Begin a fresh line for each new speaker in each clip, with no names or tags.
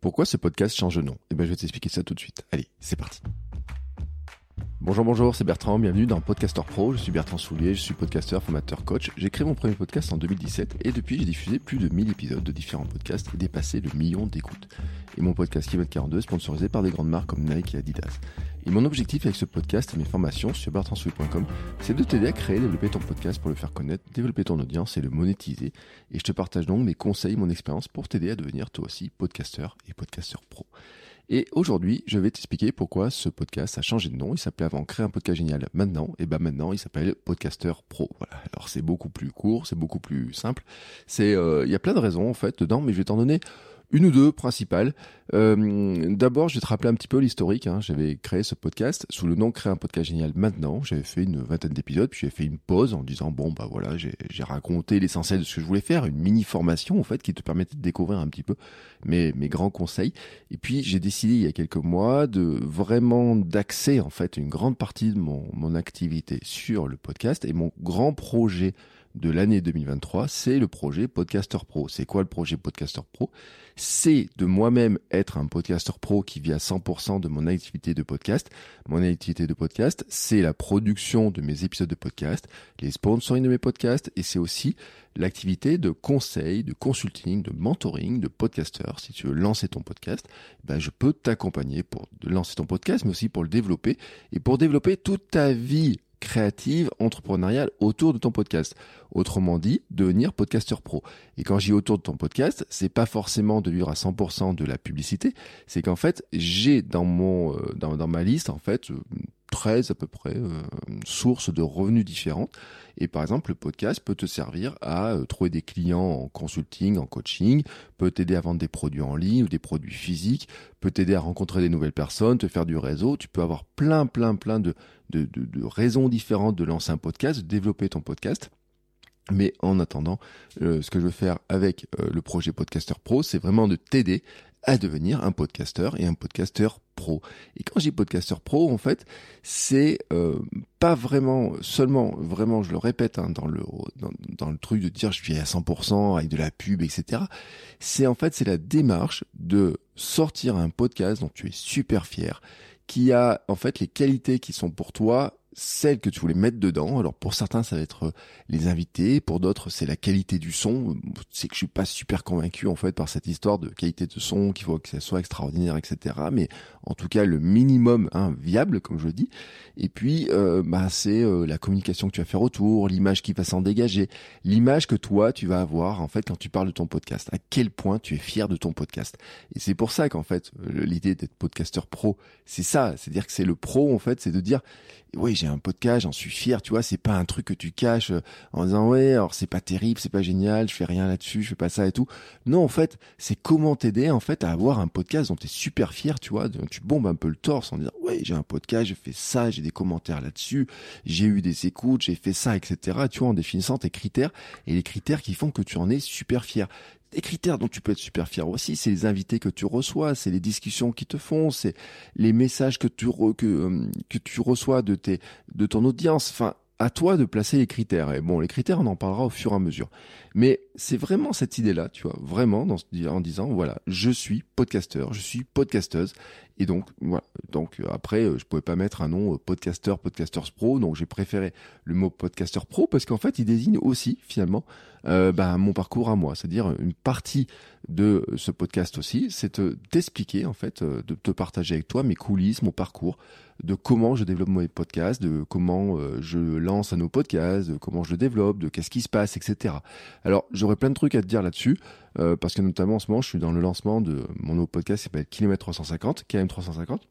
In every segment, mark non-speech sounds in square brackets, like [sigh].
Pourquoi ce podcast change de nom? Eh ben, je vais t'expliquer ça tout de suite. Allez, c'est parti. Bonjour, bonjour, c'est Bertrand, bienvenue dans Podcaster Pro. Je suis Bertrand Soulier, je suis podcasteur, formateur, coach. J'ai créé mon premier podcast en 2017 et depuis j'ai diffusé plus de 1000 épisodes de différents podcasts et dépassé le million d'écoutes. Et mon podcast Kilomètre 42 est sponsorisé par des grandes marques comme Nike et Adidas. Et mon objectif avec ce podcast et mes formations sur bertrandsoulier.com, c'est de t'aider à créer développer ton podcast pour le faire connaître, développer ton audience et le monétiser. Et je te partage donc mes conseils, mon expérience pour t'aider à devenir toi aussi podcasteur et podcasteur pro. Et aujourd'hui, je vais t'expliquer pourquoi ce podcast a changé de nom. Il s'appelait avant Créer un podcast génial maintenant. Et ben maintenant, il s'appelle Podcaster Pro. Voilà. Alors c'est beaucoup plus court, c'est beaucoup plus simple. C'est, euh, il y a plein de raisons en fait dedans, mais je vais t'en donner une ou deux principales. Euh, D'abord, je vais te rappeler un petit peu l'historique. Hein. J'avais créé ce podcast sous le nom Créer un podcast génial maintenant. J'avais fait une vingtaine d'épisodes, puis j'ai fait une pause en disant bon bah voilà, j'ai raconté l'essentiel de ce que je voulais faire, une mini formation en fait qui te permettait de découvrir un petit peu mes, mes grands conseils. Et puis j'ai décidé il y a quelques mois de vraiment d'axer en fait une grande partie de mon, mon activité sur le podcast et mon grand projet de l'année 2023, c'est le projet Podcaster Pro. C'est quoi le projet Podcaster Pro? C'est de moi-même être un podcaster pro qui vit à 100% de mon activité de podcast. Mon activité de podcast, c'est la production de mes épisodes de podcast, les sponsoring de mes podcasts, et c'est aussi l'activité de conseil, de consulting, de mentoring, de podcaster. Si tu veux lancer ton podcast, ben je peux t'accompagner pour lancer ton podcast, mais aussi pour le développer et pour développer toute ta vie créative, entrepreneuriale autour de ton podcast. Autrement dit, devenir podcasteur pro. Et quand j'y autour de ton podcast, c'est pas forcément de vivre à 100% de la publicité, c'est qu'en fait, j'ai dans mon euh, dans, dans ma liste en fait 13 à peu près euh, sources de revenus différentes. Et par exemple, le podcast peut te servir à euh, trouver des clients en consulting, en coaching, peut t'aider à vendre des produits en ligne ou des produits physiques, peut t'aider à rencontrer des nouvelles personnes, te faire du réseau. Tu peux avoir plein, plein, plein de, de, de, raisons différentes de lancer un podcast, de développer ton podcast. Mais en attendant, euh, ce que je veux faire avec le projet Podcaster Pro, c'est vraiment de t'aider à devenir un podcasteur et un podcasteur pro. Et quand je dis podcasteur pro, en fait, c'est euh, pas vraiment seulement, vraiment, je le répète, hein, dans le dans, dans, le truc de dire je suis à 100% avec de la pub, etc. C'est en fait c'est la démarche de sortir un podcast dont tu es super fier, qui a en fait les qualités qui sont pour toi celles que tu voulais mettre dedans. Alors pour certains, ça va être euh, les invités, pour d'autres, c'est la qualité du son. C'est que je suis pas super convaincu en fait par cette histoire de qualité de son, qu'il faut que ça soit extraordinaire, etc. Mais en tout cas, le minimum hein, viable, comme je le dis. Et puis, euh, bah, c'est euh, la communication que tu vas faire autour, l'image qui va s'en dégager, l'image que toi tu vas avoir en fait quand tu parles de ton podcast. À quel point tu es fier de ton podcast. Et c'est pour ça qu'en fait, l'idée d'être podcasteur pro, c'est ça. C'est-à-dire que c'est le pro en fait, c'est de dire oui, j'ai un podcast, j'en suis fier, tu vois, c'est pas un truc que tu caches euh, en disant ouais, alors c'est pas terrible, c'est pas génial, je fais rien là-dessus, je fais pas ça et tout. Non, en fait, c'est comment t'aider en fait à avoir un podcast dont tu es super fier, tu vois, tu bombes un peu le torse en disant ouais, j'ai un podcast, j'ai fait ça, j'ai des commentaires là-dessus, j'ai eu des écoutes, j'ai fait ça, etc. Tu vois, en définissant tes critères et les critères qui font que tu en es super fier des critères dont tu peux être super fier aussi, c'est les invités que tu reçois, c'est les discussions qui te font, c'est les messages que tu euh, reçois de de ton audience. Enfin, à toi de placer les critères. Et bon, les critères, on en parlera au fur et à mesure. Mais c'est vraiment cette idée-là, tu vois, vraiment en disant, voilà, je suis podcasteur, je suis podcasteuse. Et donc, voilà. Donc, euh, après, euh, je pouvais pas mettre un nom euh, podcasteur, podcasters pro. Donc, j'ai préféré le mot podcasteur pro parce qu'en fait, il désigne aussi, finalement, bah, mon parcours à moi. C'est-à-dire une partie de ce podcast aussi, c'est t'expliquer, en fait, de te partager avec toi mes coulisses, mon parcours, de comment je développe mes podcasts, de comment je lance à nos podcasts, de comment je le développe, de qu'est-ce qui se passe, etc. Alors, j'aurais plein de trucs à te dire là-dessus, euh, parce que notamment en ce moment, je suis dans le lancement de mon nouveau podcast qui s'appelle Kilomètre 350, KM 350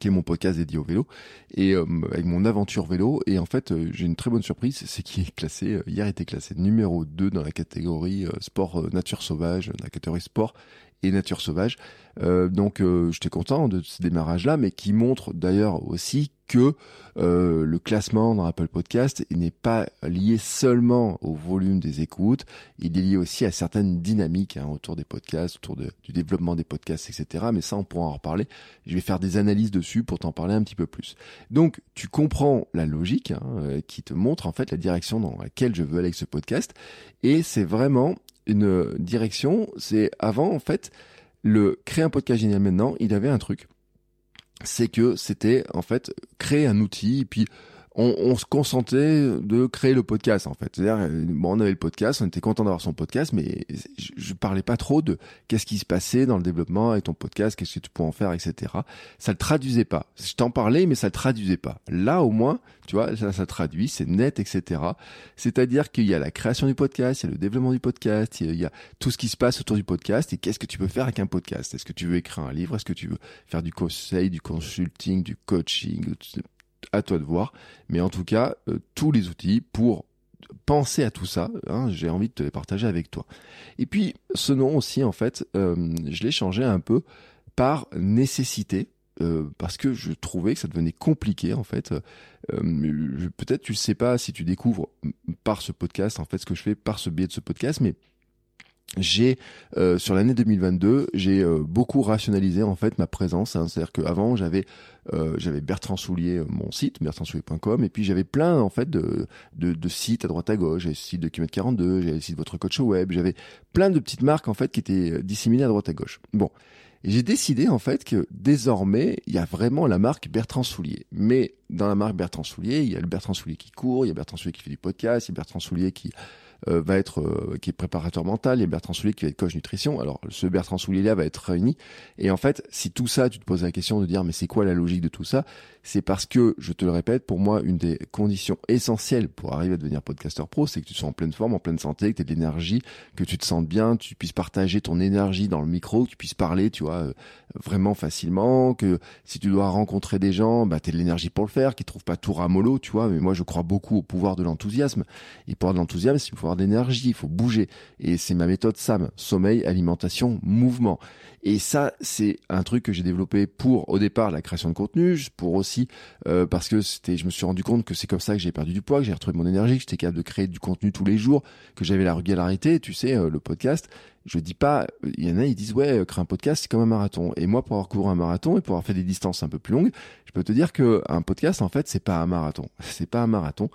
qui est mon podcast dédié au vélo. Et euh, avec mon aventure vélo. Et en fait euh, j'ai une très bonne surprise c'est qu'il est classé hier était classé numéro 2 dans la catégorie sport nature sauvage dans la catégorie sport et nature sauvage donc j'étais content de ce démarrage là mais qui montre d'ailleurs aussi que euh, le classement dans Apple Podcast n'est pas lié seulement au volume des écoutes, il est lié aussi à certaines dynamiques hein, autour des podcasts, autour du développement des podcasts, etc. Mais ça, on pourra en reparler. Je vais faire des analyses dessus pour t'en parler un petit peu plus. Donc, tu comprends la logique hein, euh, qui te montre en fait la direction dans laquelle je veux aller avec ce podcast. Et c'est vraiment une direction. C'est avant en fait le créer un podcast génial maintenant, il avait un truc. C'est que c'était en fait créer un outil puis on, on, se consentait de créer le podcast en fait. C'est-à-dire, euh, bon, on avait le podcast, on était content d'avoir son podcast, mais je, je, parlais pas trop de qu'est-ce qui se passait dans le développement avec ton podcast, qu'est-ce que tu pouvais en faire, etc. Ça le traduisait pas. Je t'en parlais, mais ça le traduisait pas. Là, au moins, tu vois, ça, ça traduit, c'est net, etc. C'est-à-dire qu'il y a la création du podcast, il y a le développement du podcast, il y a tout ce qui se passe autour du podcast et qu'est-ce que tu peux faire avec un podcast? Est-ce que tu veux écrire un livre? Est-ce que tu veux faire du conseil, du consulting, du coaching à toi de voir. Mais en tout cas, euh, tous les outils pour penser à tout ça, hein, j'ai envie de te les partager avec toi. Et puis, ce nom aussi, en fait, euh, je l'ai changé un peu par nécessité. Euh, parce que je trouvais que ça devenait compliqué en fait. Peut-être tu le sais pas si tu découvres par ce podcast en fait ce que je fais par ce biais de ce podcast, mais j'ai euh, sur l'année 2022 j'ai euh, beaucoup rationalisé en fait ma présence hein. c'est-à-dire qu'avant j'avais euh, j'avais Bertrand Soulier mon site bertrandsoulier.com et puis j'avais plein en fait de, de, de, sites à droite à gauche. J'avais le site de Kimet 42 j'avais le site de votre coach web j'avais plein de petites marques en fait qui étaient disséminées à droite à gauche. Bon. J'ai décidé en fait que désormais il y a vraiment la marque Bertrand Soulier. Mais dans la marque Bertrand Soulier il y a le Bertrand Soulier qui court il y a Bertrand Soulier qui fait du podcast il y a Bertrand Soulier qui euh, va être euh, qui est préparateur mental, il y a Bertrand Soulier qui va être coach nutrition. Alors ce Bertrand Soulier là va être réuni et en fait, si tout ça tu te poses la question de dire mais c'est quoi la logique de tout ça? C'est parce que je te le répète, pour moi une des conditions essentielles pour arriver à devenir podcasteur pro, c'est que tu sois en pleine forme, en pleine santé, que tu aies de l'énergie, que tu te sentes bien, tu puisses partager ton énergie dans le micro, que tu puisses parler, tu vois, euh, vraiment facilement, que si tu dois rencontrer des gens, bah tu de l'énergie pour le faire, qu'ils trouvent pas tout ramolo, tu vois, mais moi je crois beaucoup au pouvoir de l'enthousiasme. Et pour de l'enthousiasme, il d'énergie, il faut bouger. Et c'est ma méthode SAM, sommeil, alimentation, mouvement. Et ça, c'est un truc que j'ai développé pour, au départ, la création de contenu, pour aussi, euh, parce que c'était, je me suis rendu compte que c'est comme ça que j'ai perdu du poids, que j'ai retrouvé mon énergie, que j'étais capable de créer du contenu tous les jours, que j'avais la régularité, tu sais, euh, le podcast. Je dis pas, il y en a, ils disent, ouais, créer un podcast, c'est comme un marathon. Et moi, pour avoir couru un marathon et pour avoir fait des distances un peu plus longues, je peux te dire que un podcast, en fait, c'est pas un marathon. [laughs] C'est pas un marathon.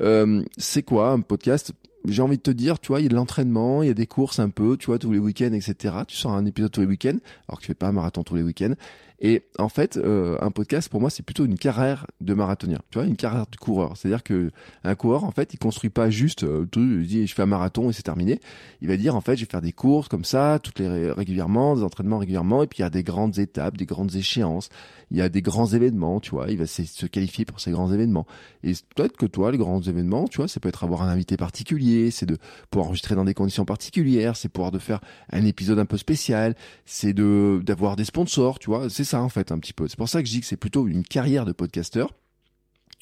Euh, c'est quoi un podcast? J'ai envie de te dire, tu vois, il y a de l'entraînement, il y a des courses un peu, tu vois, tous les week-ends, etc. Tu sors un épisode tous les week-ends, alors que tu fais pas un marathon tous les week-ends. Et en fait, euh, un podcast pour moi, c'est plutôt une carrière de marathonien. Tu vois, une carrière de coureur. C'est-à-dire que un coureur, en fait, il construit pas juste, euh, il dit je fais un marathon et c'est terminé. Il va dire en fait, je vais faire des courses comme ça, toutes les régulièrement, des entraînements régulièrement, et puis il y a des grandes étapes, des grandes échéances. Il y a des grands événements, tu vois. Il va se qualifier pour ces grands événements. Et peut-être que toi, les grands événements, tu vois, ça peut être avoir un invité particulier, c'est de pouvoir enregistrer dans des conditions particulières, c'est pouvoir de faire un épisode un peu spécial, c'est de d'avoir des sponsors, tu vois. C'est ça en fait un petit peu. C'est pour ça que je dis que c'est plutôt une carrière de podcasteur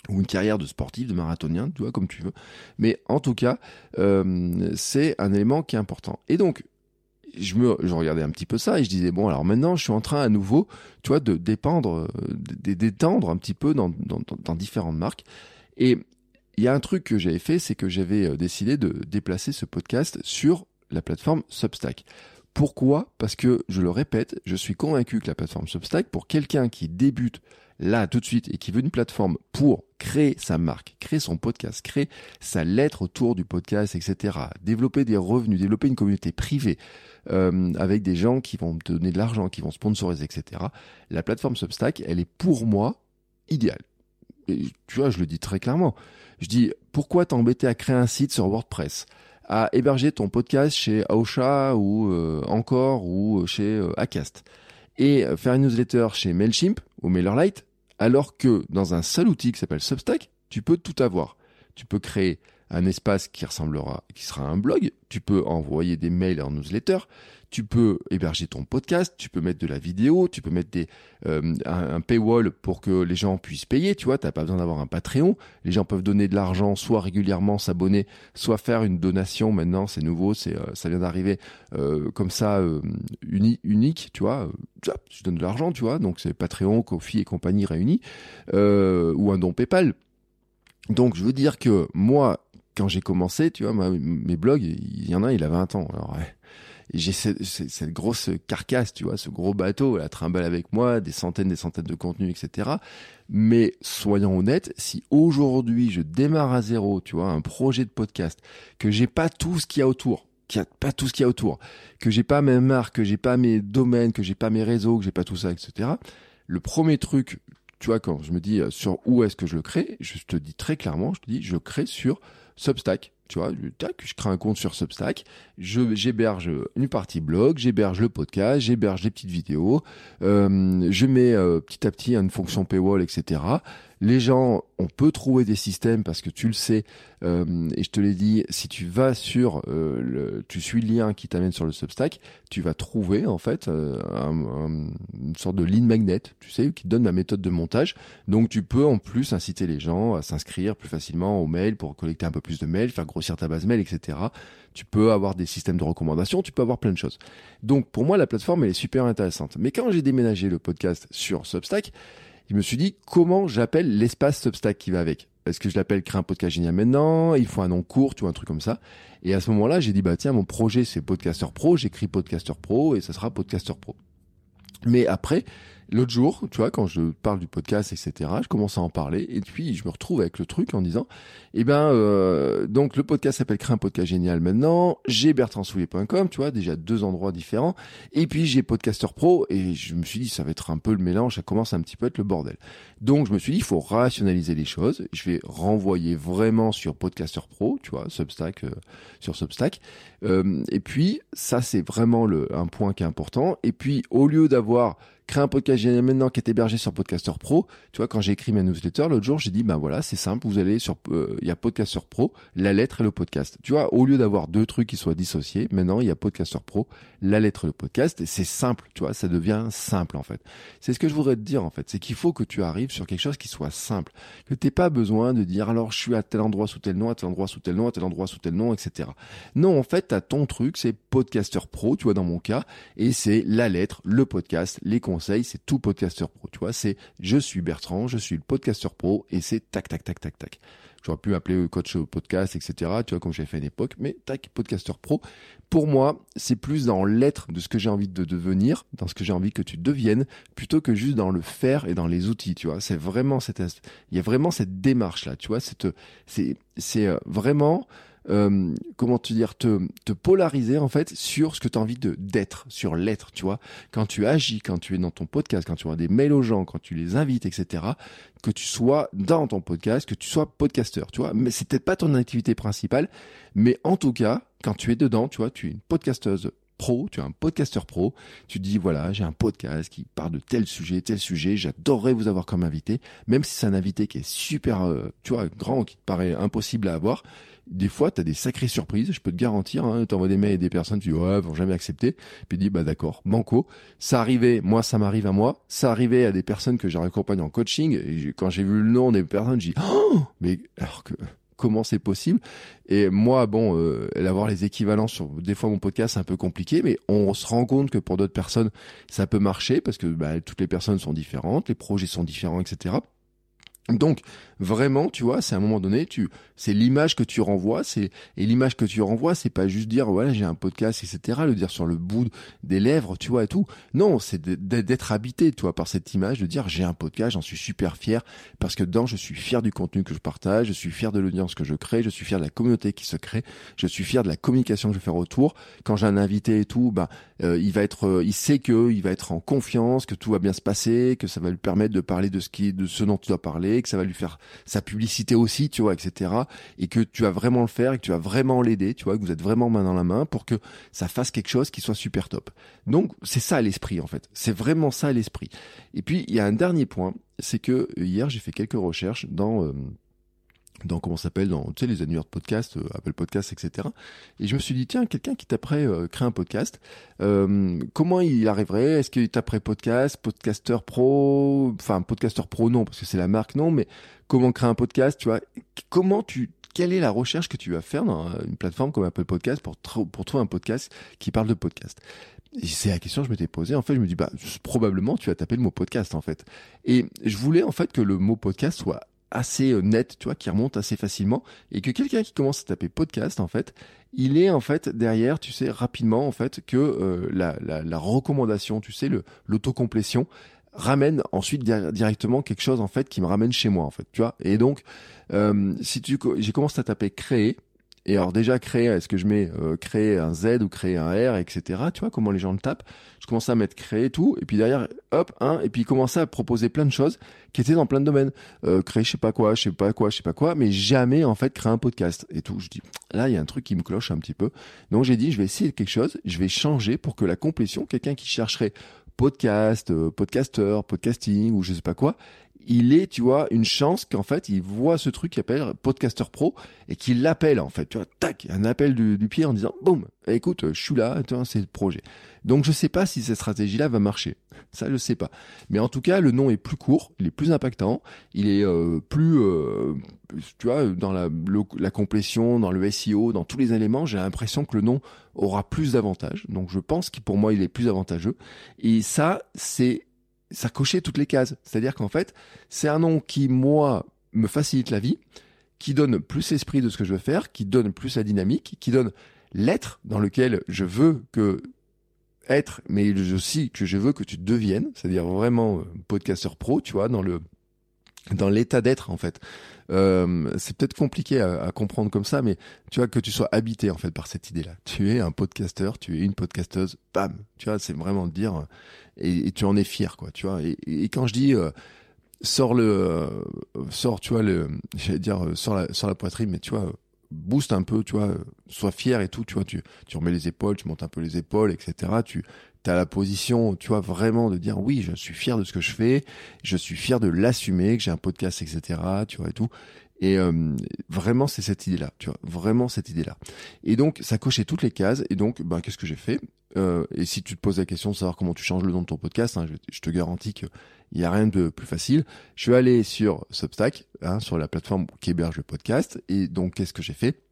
ou une carrière de sportif, de marathonien, tu vois, comme tu veux. Mais en tout cas, euh, c'est un élément qui est important. Et donc, je me, regardais un petit peu ça et je disais bon, alors maintenant, je suis en train à nouveau, tu vois, de dépendre, d'étendre un petit peu dans, dans, dans différentes marques. Et il y a un truc que j'avais fait, c'est que j'avais euh, décidé de déplacer ce podcast sur la plateforme Substack. Pourquoi? Parce que, je le répète, je suis convaincu que la plateforme Substack, pour quelqu'un qui débute là tout de suite et qui veut une plateforme pour créer sa marque, créer son podcast, créer sa lettre autour du podcast, etc., développer des revenus, développer une communauté privée euh, avec des gens qui vont donner de l'argent, qui vont sponsoriser, etc., la plateforme Substack, elle est pour moi idéale. Et, tu vois, je le dis très clairement. Je dis, pourquoi t'embêter à créer un site sur WordPress? À héberger ton podcast chez Aosha ou euh, encore ou chez euh, Acast et faire une newsletter chez Mailchimp ou MailerLite alors que dans un seul outil qui s'appelle Substack, tu peux tout avoir. Tu peux créer un espace qui ressemblera, qui sera un blog. Tu peux envoyer des mails en newsletter. Tu peux héberger ton podcast. Tu peux mettre de la vidéo. Tu peux mettre des, euh, un, paywall pour que les gens puissent payer. Tu vois, t'as pas besoin d'avoir un Patreon. Les gens peuvent donner de l'argent, soit régulièrement s'abonner, soit faire une donation. Maintenant, c'est nouveau, c'est, euh, ça vient d'arriver euh, comme ça, unique. Tu vois, je donne de l'argent, tu vois. Donc c'est Patreon, Kofi et compagnie réunis, ou un don PayPal. Donc je veux dire que moi, quand j'ai commencé, tu vois, mes blogs, il y en a, il a 20 ans. Alors, j'ai cette, cette, grosse carcasse, tu vois, ce gros bateau, la trimballe avec moi, des centaines, des centaines de contenus, etc. Mais soyons honnêtes, si aujourd'hui je démarre à zéro, tu vois, un projet de podcast, que j'ai pas tout ce qu'il y a autour, qu'il n'y a pas tout ce qu'il y a autour, que j'ai pas mes marques, que j'ai pas mes domaines, que j'ai pas mes réseaux, que j'ai pas tout ça, etc. Le premier truc, tu vois, quand je me dis euh, sur où est-ce que je le crée, je te dis très clairement, je te dis, je crée sur Substack. Tu vois, tac, je crée un compte sur Substack, je j'héberge une partie blog, j'héberge le podcast, j'héberge des petites vidéos, euh, je mets euh, petit à petit une fonction paywall, etc. Les gens, on peut trouver des systèmes parce que tu le sais, euh, et je te l'ai dit, si tu vas sur, euh, le, tu suis le lien qui t'amène sur le Substack, tu vas trouver en fait euh, une sorte de ligne magnet, tu sais, qui te donne la méthode de montage. Donc tu peux en plus inciter les gens à s'inscrire plus facilement au mail pour collecter un peu plus de mails, faire grossir ta base mail, etc. Tu peux avoir des systèmes de recommandation, tu peux avoir plein de choses. Donc pour moi, la plateforme elle est super intéressante. Mais quand j'ai déménagé le podcast sur Substack, je me suis dit comment j'appelle l'espace Substack qui va avec? Est-ce que je l'appelle créer un podcast génial maintenant? Il faut un nom court, tu vois, un truc comme ça. Et à ce moment-là, j'ai dit bah tiens, mon projet c'est Podcaster Pro, j'écris Podcaster Pro et ça sera Podcaster Pro. Mais après, L'autre jour, tu vois, quand je parle du podcast, etc., je commence à en parler et puis je me retrouve avec le truc en disant, eh ben, euh, donc le podcast s'appelle Créer un podcast génial maintenant. J'ai bertrandsoulier.com, tu vois, déjà deux endroits différents. Et puis j'ai Podcaster Pro et je me suis dit, ça va être un peu le mélange, ça commence un petit peu à être le bordel. Donc je me suis dit, il faut rationaliser les choses. Je vais renvoyer vraiment sur Podcaster Pro, tu vois, Substack, euh, sur Substack. Euh, et puis ça, c'est vraiment le, un point qui est important. Et puis au lieu d'avoir créer un podcast maintenant qui est hébergé sur Podcaster Pro. Tu vois, quand j'ai écrit ma newsletter l'autre jour, j'ai dit, ben voilà, c'est simple, vous allez sur, euh, il y a Podcaster Pro, la lettre et le podcast. Tu vois, au lieu d'avoir deux trucs qui soient dissociés, maintenant il y a Podcaster Pro, la lettre et le podcast, et c'est simple, tu vois, ça devient simple en fait. C'est ce que je voudrais te dire en fait, c'est qu'il faut que tu arrives sur quelque chose qui soit simple, que t'aies pas besoin de dire alors je suis à tel endroit sous tel nom, à tel endroit sous tel nom, à tel endroit sous tel nom, etc. Non, en fait, t'as ton truc, c'est Podcaster Pro, tu vois, dans mon cas, et c'est la lettre, le podcast, les conseils, c'est tout Podcaster Pro, tu vois, c'est je suis Bertrand, je suis le Podcaster Pro, et c'est tac, tac, tac, tac, tac. J'aurais pu m'appeler coach podcast, etc. Tu vois, comme j'ai fait à une époque. Mais tac, podcaster pro. Pour moi, c'est plus dans l'être de ce que j'ai envie de devenir, dans ce que j'ai envie que tu deviennes, plutôt que juste dans le faire et dans les outils. Tu vois, c'est vraiment cette, il y a vraiment cette démarche là. Tu vois, c'est, c'est, c'est euh, vraiment euh, comment te dire, te, te polariser en fait sur ce que tu as envie de d'être, sur l'être, tu vois. Quand tu agis, quand tu es dans ton podcast, quand tu envoies des mails aux gens, quand tu les invites, etc., que tu sois dans ton podcast, que tu sois podcasteur, tu vois. Mais c'est peut-être pas ton activité principale, mais en tout cas, quand tu es dedans, tu vois, tu es une podcasteuse pro, tu es un podcasteur pro, tu dis voilà, j'ai un podcast qui parle de tel sujet, tel sujet, j'adorerais vous avoir comme invité, même si c'est un invité qui est super, euh, tu vois, grand, qui te paraît impossible à avoir, des fois, tu des sacrées surprises, je peux te garantir. Hein, tu envoies des mails à des personnes, tu dis ouais, vont jamais accepter. Puis tu dis bah d'accord, banco. Ça arrivait, moi ça m'arrive à moi. Ça arrivait à des personnes que j'ai accompagné en coaching. Et quand j'ai vu le nom des personnes, j'ai dit oh, mais alors que comment c'est possible? Et moi, bon, euh, avoir les équivalents sur des fois mon podcast, c'est un peu compliqué, mais on se rend compte que pour d'autres personnes, ça peut marcher parce que bah, toutes les personnes sont différentes, les projets sont différents, etc. Donc vraiment, tu vois, c'est à un moment donné, tu, c'est l'image que tu renvoies, c'est et l'image que tu renvoies, c'est pas juste dire voilà j'ai un podcast, etc. Le dire sur le bout des lèvres, tu vois et tout. Non, c'est d'être habité, tu vois, par cette image, de dire j'ai un podcast, j'en suis super fier parce que dedans je suis fier du contenu que je partage, je suis fier de l'audience que je crée, je suis fier de la communauté qui se crée, je suis fier de la communication que je fais autour. Quand j'ai un invité et tout, bah euh, il va être, euh, il sait que il va être en confiance, que tout va bien se passer, que ça va lui permettre de parler de ce qui, de ce dont tu dois parler, que ça va lui faire sa publicité aussi, tu vois, etc. Et que tu vas vraiment le faire et que tu vas vraiment l'aider, tu vois, que vous êtes vraiment main dans la main pour que ça fasse quelque chose qui soit super top. Donc c'est ça l'esprit en fait. C'est vraiment ça l'esprit. Et puis il y a un dernier point, c'est que hier j'ai fait quelques recherches dans euh, dans comment s'appelle dans tu sais les annuaires de podcast euh, Apple Podcast etc et je me suis dit tiens quelqu'un qui taperait euh, créer un podcast euh, comment il arriverait? Est-ce qu'il taperait podcast podcaster pro? Enfin podcaster pro non parce que c'est la marque non mais comment créer un podcast tu vois? Comment tu quelle est la recherche que tu vas faire dans une plateforme comme Apple Podcast pour, pour trouver un podcast qui parle de podcast? C'est la question que je m'étais posée. En fait, je me dis, bah, probablement, tu vas taper le mot podcast, en fait. Et je voulais, en fait, que le mot podcast soit assez euh, net, tu vois, qui remonte assez facilement, et que quelqu'un qui commence à taper podcast, en fait, il est en fait derrière, tu sais, rapidement en fait que euh, la, la, recommandation, tu sais, le l'autocomplétion ramène ensuite directement quelque chose en fait qui me ramène chez moi en fait, tu vois. Et donc, euh, si tu, j'ai commencé à taper créer, Et alors déjà créer, est-ce que je mets euh, créer un Z ou créer un R, etc. Tu vois comment les gens le tapent. Je commençais à mettre créer tout, et puis derrière, hop, un, et puis commencer à proposer plein de choses qui étaient dans plein de domaines. Euh, créer je sais pas quoi, je sais pas quoi, je sais pas quoi, mais jamais en fait créer un podcast et tout. Je dis là il y a un truc qui me cloche un petit peu. Donc j'ai dit je vais essayer quelque chose, je vais changer pour que la complétion, quelqu'un qui chercherait podcast, euh, podcasting ou je sais pas quoi, il est, tu vois, une chance qu'en fait, il voit ce truc qui appelle Podcaster Pro et qu'il l'appelle, en fait, tu vois, tac, un appel du, pied en disant, boum, écoute, je suis là, c'est le projet. Donc, je sais pas si cette stratégie-là va marcher. Ça, je sais pas. Mais en tout cas, le nom est plus court, il est plus impactant, il est euh, plus, euh, tu vois, dans la, la complétion, dans le SEO, dans tous les éléments, j'ai l'impression que le nom aura plus d'avantages. Donc, je pense que pour moi, il est plus avantageux. Et ça, c'est ça cochait toutes les cases. C'est-à-dire qu'en fait, c'est un nom qui, moi, me facilite la vie, qui donne plus l'esprit de ce que je veux faire, qui donne plus la dynamique, qui donne l'être dans lequel je veux que être, mais aussi que je veux que tu deviennes, c'est-à-dire vraiment euh, podcasteur pro, tu vois, dans le dans l'état d'être en fait. Euh, c'est peut-être compliqué à, comprendre comme ça, mais tu vois que tu sois habité en fait par cette idée-là. Tu es un podcasteur, tu es une podcasteuse, bam. Tu vois, c'est vraiment de dire et, tu en es fier, quoi. Tu vois. Et, quand je dis euh, sors le, euh, sors, tu vois le, j'allais dire sors la, sors la poitrine, mais tu vois booste un peu, tu vois, sois fier et tout, tu vois, tu, tu remets les épaules, tu montes un peu les épaules, etc. Tu, as la position, tu vois, vraiment de dire oui, je suis fier de ce que je fais, je suis fier de l'assumer, que j'ai un podcast, etc. Tu vois et tout. Et euh, vraiment, c'est cette idée-là, tu vois, vraiment cette idée-là. Et donc, ça cochait toutes les cases. Et donc, ben, qu'est-ce que j'ai fait? Euh, Et si tu te poses la question de savoir comment tu changes le nom de ton podcast, hein, je, te garantis qu'il n'y a rien de plus facile. Je suis allé sur Substack, hein, sur la plateforme qui héberge le podcast. Et donc, qu'est-ce que j'ai fait?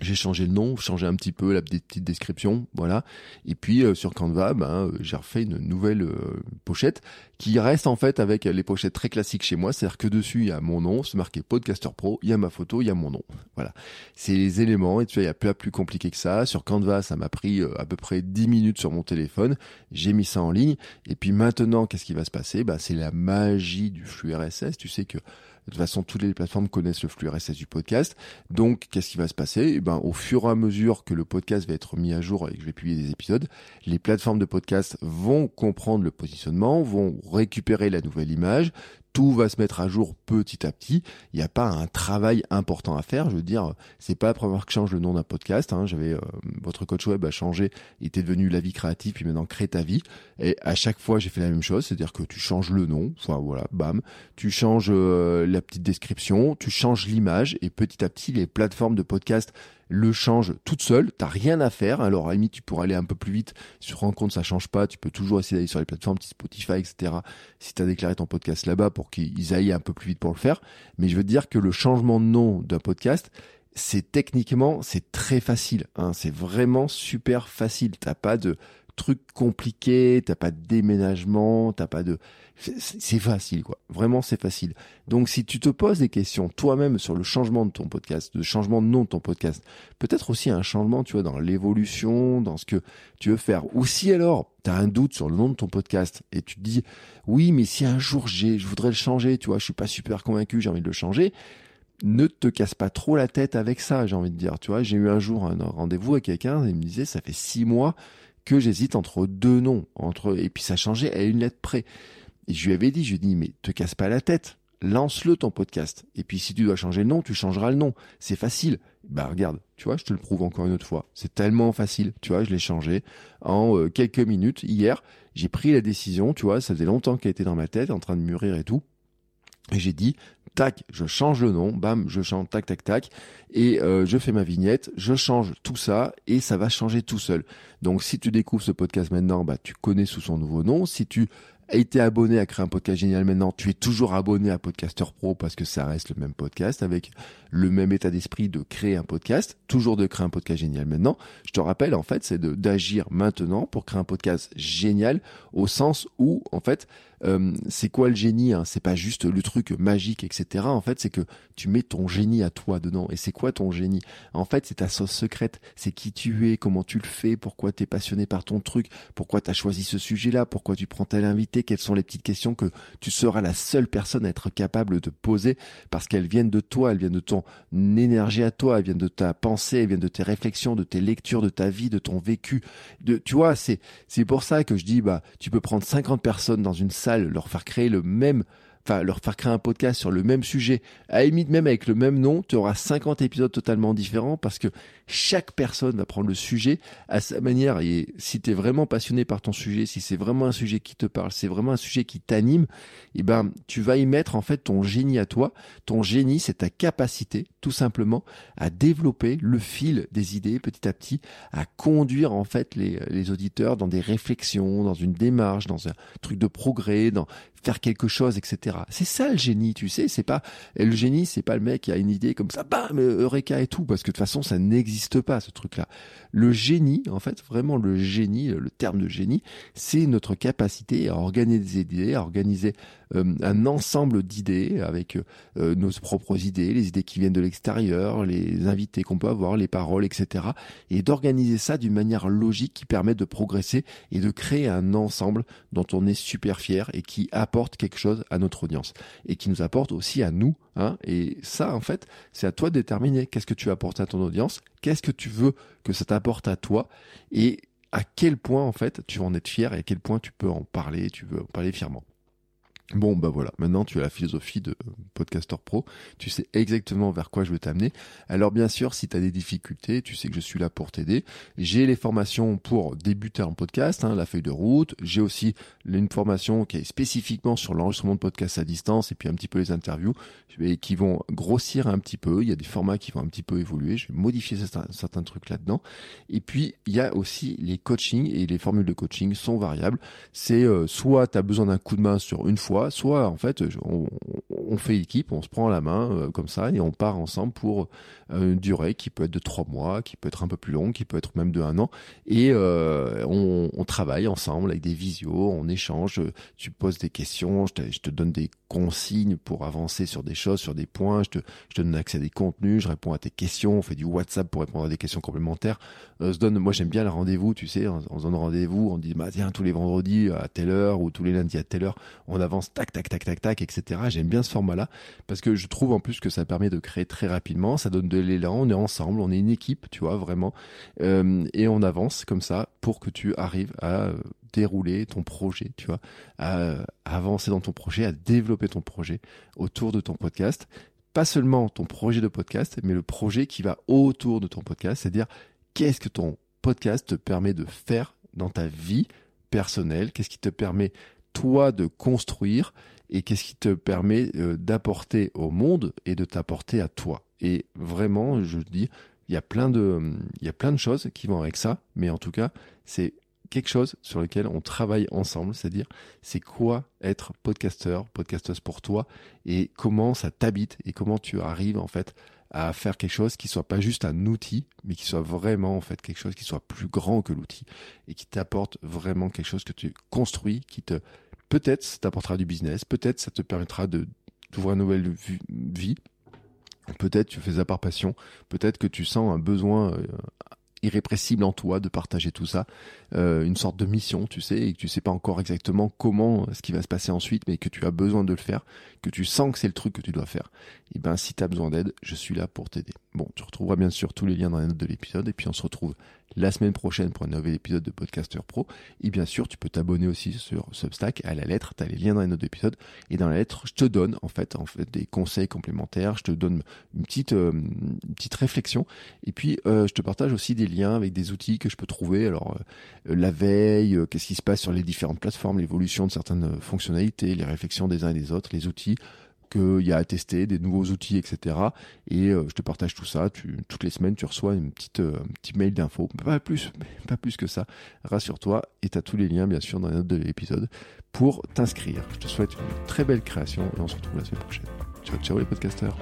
J'ai changé le nom, changé un petit peu la petite description, voilà. Et puis euh, sur Canva, ben, euh, j'ai refait une nouvelle euh, pochette qui reste en fait avec les pochettes très classiques chez moi, c'est-à-dire que dessus il y a mon nom, c'est marqué Podcaster Pro, il y a ma photo, il y a mon nom, voilà. C'est les éléments et tu vois, il y a pas plus compliqué que ça. Sur Canva, ça m'a pris à peu près 10 minutes sur mon téléphone, j'ai mis ça en ligne. Et puis maintenant, qu'est-ce qui va se passer? Ben c'est la magie du flux RSS. Tu sais que de toute façon, toutes les plateformes connaissent le flux RSS du podcast. Donc, qu'est-ce qui va se passer? Eh ben, au fur et à mesure que le podcast va être mis à jour et que je vais publier des épisodes, les plateformes de podcast vont comprendre le positionnement, vont récupérer la nouvelle image, tout va se mettre à jour petit à petit. Il n'y a pas un travail important à faire. Je veux dire, c'est pas la première fois que je change le nom d'un podcast. Hein. J'avais euh, votre coach web a changé, il était devenu la vie créative, puis maintenant crée ta vie. Et à chaque fois, j'ai fait la même chose, c'est-à-dire que tu changes le nom, enfin voilà, bam, tu changes euh, la petite description, tu changes l'image, et petit à petit, les plateformes de podcast le change toute seule, t'as rien à faire. Alors à la tu pourras aller un peu plus vite. Si tu te rends compte ça change pas, tu peux toujours essayer d'aller sur les plateformes Spotify, etc. Si tu as déclaré ton podcast là-bas pour qu'ils aillent un peu plus vite pour le faire. Mais je veux dire que le changement de nom d'un podcast, c'est techniquement, c'est très facile. Hein. C'est vraiment super facile. T'as pas de truc compliqué, t'as pas de déménagement, t'as pas de, c'est facile quoi. Vraiment c'est facile. Donc si tu te poses des questions toi-même sur le changement de ton podcast, le changement de nom de ton podcast, peut-être aussi un changement, tu vois, dans l'évolution, dans ce que tu veux faire. Ou si alors tu as un doute sur le nom de ton podcast et tu te dis oui mais si un jour j'ai, je voudrais le changer, tu vois, je suis pas super convaincu, j'ai envie de le changer ne te casse pas trop la tête avec ça, j'ai envie de dire. Tu vois, j'ai eu un jour un rendez-vous avec quelqu'un et il me disait, ça fait six mois que j'hésite entre deux noms, entre et puis ça changeait à une lettre près. Et je lui avais dit, je lui ai dit, mais te casse pas la tête, lance-le ton podcast. Et puis si tu dois changer le nom, tu changeras le nom. C'est facile. Bah regarde, tu vois, je te le prouve encore une autre fois. C'est tellement facile, tu vois, je l'ai changé en euh, quelques minutes. Hier, j'ai pris la décision, tu vois, ça faisait longtemps qu'elle était dans ma tête, en train de mûrir et tout. Et j'ai dit, tac, je change le nom, bam, je change, tac, tac, tac, et euh, je fais ma vignette, je change tout ça, et ça va changer tout seul. Donc si tu découvres ce podcast maintenant, bah tu connais sous son nouveau nom. Si tu as été abonné à créer un podcast génial maintenant, tu es toujours abonné à Podcaster Pro parce que ça reste le même podcast avec le même état d'esprit de créer un podcast, toujours de créer un podcast génial maintenant. Je te rappelle en fait, c'est d'agir maintenant pour créer un podcast génial au sens où en fait euh, c'est quoi le génie hein? C'est pas juste le truc magique, etc. En fait, c'est que tu mets ton génie à toi dedans. Et c'est quoi ton génie? En fait, c'est ta sauce secrète. C'est qui tu es, comment tu le fais, pourquoi tu es passionné par ton truc, pourquoi tu as choisi ce sujet-là, pourquoi tu prends tel invité, quelles sont les petites questions que tu seras la seule personne à être capable de poser parce qu'elles viennent de toi, elles viennent de ton énergie à toi, elles viennent de ta pensée, elles viennent de tes réflexions, de tes lectures, de ta vie, de ton vécu. De, tu vois, c'est c'est pour ça que je dis bah tu peux prendre 50 personnes dans une salle, leur faire créer le même enfin leur faire créer un podcast sur le même sujet, à limite même avec le même nom, tu auras 50 épisodes totalement différents parce que chaque personne va prendre le sujet à sa manière et si tu es vraiment passionné par ton sujet, si c'est vraiment un sujet qui te parle, c'est vraiment un sujet qui t'anime, eh ben tu vas y mettre en fait ton génie à toi. Ton génie, c'est ta capacité tout simplement à développer le fil des idées petit à petit, à conduire en fait les, les auditeurs dans des réflexions, dans une démarche, dans un truc de progrès, dans faire quelque chose, etc. C'est ça le génie, tu sais. C'est pas le génie, c'est pas le mec qui a une idée comme ça, bam, eureka et tout, parce que de toute façon, ça n'existe pas ce truc-là. Le génie, en fait, vraiment le génie, le terme de génie, c'est notre capacité à organiser des idées, à organiser euh, un ensemble d'idées avec euh, nos propres idées, les idées qui viennent de l'extérieur, les invités qu'on peut avoir, les paroles, etc. Et d'organiser ça d'une manière logique qui permet de progresser et de créer un ensemble dont on est super fier et qui apporte quelque chose à notre audience et qui nous apporte aussi à nous. Hein. Et ça, en fait, c'est à toi de déterminer qu'est-ce que tu apportes à ton audience, qu'est-ce que tu veux que ça t'apporte à toi et à quel point en fait tu vas en être fier et à quel point tu peux en parler, tu veux en parler fièrement. Bon, bah voilà, maintenant tu as la philosophie de Podcaster Pro, tu sais exactement vers quoi je veux t'amener. Alors bien sûr, si tu as des difficultés, tu sais que je suis là pour t'aider. J'ai les formations pour débuter en podcast, hein, la feuille de route. J'ai aussi une formation qui est spécifiquement sur l'enregistrement de podcast à distance et puis un petit peu les interviews qui vont grossir un petit peu. Il y a des formats qui vont un petit peu évoluer. Je vais modifier certains, certains trucs là-dedans. Et puis, il y a aussi les coachings et les formules de coaching sont variables. C'est euh, soit tu as besoin d'un coup de main sur une fois, soit en fait on, fait équipe, on se prend la main euh, comme ça et on part ensemble pour euh, une durée qui peut être de trois mois, qui peut être un peu plus longue, qui peut être même de un an et euh, on, travaille ensemble avec des visios, on échange, tu poses des questions, je te, donne des consignes pour avancer sur des choses, sur des points, je te, donne accès à des contenus, je réponds à tes questions, on fait du WhatsApp pour répondre à des questions complémentaires. se donne, moi j'aime bien le rendez-vous, tu sais, on, on se donne rendez-vous, on dit bah tiens tous les vendredis à telle heure ou tous les lundis à telle heure, on avance tac, tac, tac, tac, tac, etc. J'aime bien ce format-là parce que je trouve en plus que ça permet de créer très rapidement, ça donne de l'élan, on est ensemble, on est une équipe, tu vois, vraiment, euh, et on avance comme ça pour que tu arrives à dérouler ton projet, tu vois, à, avancer dans ton projet, à développer ton projet autour de ton podcast. Pas seulement ton projet de podcast, mais le projet qui va autour de ton podcast, c'est-à-dire qu'est-ce que ton podcast te permet de faire dans ta vie personnelle, qu'est-ce qui te permet toi de construire et qu'est-ce qui te permet euh, d'apporter au monde et de t'apporter à toi. Et vraiment, je dis, il y a plein de, il y a plein de choses qui vont avec ça, mais en tout cas, c'est quelque chose sur lequel on travaille ensemble, c'est-à-dire c'est quoi être podcasteur, podcasteuse pour toi et comment ça t'habite et comment tu arrives en fait à faire quelque chose qui soit pas juste un outil, mais qui soit vraiment en fait quelque chose qui soit plus grand que l'outil et qui t'apporte vraiment quelque chose que tu construis, qui te Peut-être ça t'apportera du business, peut-être ça te permettra de d'ouvrir une nouvelle vie. Peut-être tu fais ça par passion, peut-être que tu sens un besoin euh, irrépressible en toi de partager tout ça, euh, une sorte de mission, tu sais, et que tu sais pas encore exactement comment ce qui va se passer ensuite, mais que tu as besoin de le faire, que tu sens que c'est le truc que tu dois faire. Et ben si tu as besoin d'aide, je suis là pour t'aider. Bon, tu retrouveras bien sûr tous les liens dans les notes de l'épisode, et puis on se retrouve la semaine prochaine pour un nouvel épisode de Podcaster Pro. Et bien sûr, tu peux t'abonner aussi sur Substack à la lettre. Tu as les liens dans les notes d'épisode. Et dans la lettre, je te donne en fait, des conseils complémentaires. Je te donne une petite, euh, petite réflexion. Et puis, euh, je te partage aussi des liens avec des outils que je peux trouver. Alors, euh, la veille, qu'est-ce qui se passe sur les différentes plateformes, l'évolution de certaines fonctionnalités, les réflexions des uns et des autres, les outils qu'il y a à tester, des nouveaux outils, etc. Et euh, je te partage tout ça. Toutes les semaines, tu reçois une petite, euh, un petit mail d'info. Pas plus, pas plus que ça. Rassure-toi. Et tu as tous les liens, bien sûr, dans les notes de l'épisode pour t'inscrire. Je te souhaite une très belle création et on se retrouve la semaine prochaine. Ciao, ciao les podcasteurs.